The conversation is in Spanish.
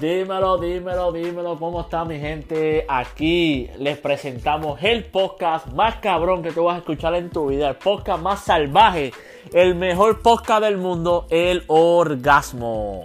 Dímelo, dímelo, dímelo, ¿cómo está mi gente? Aquí les presentamos el podcast más cabrón que tú vas a escuchar en tu vida, el podcast más salvaje, el mejor podcast del mundo, el orgasmo.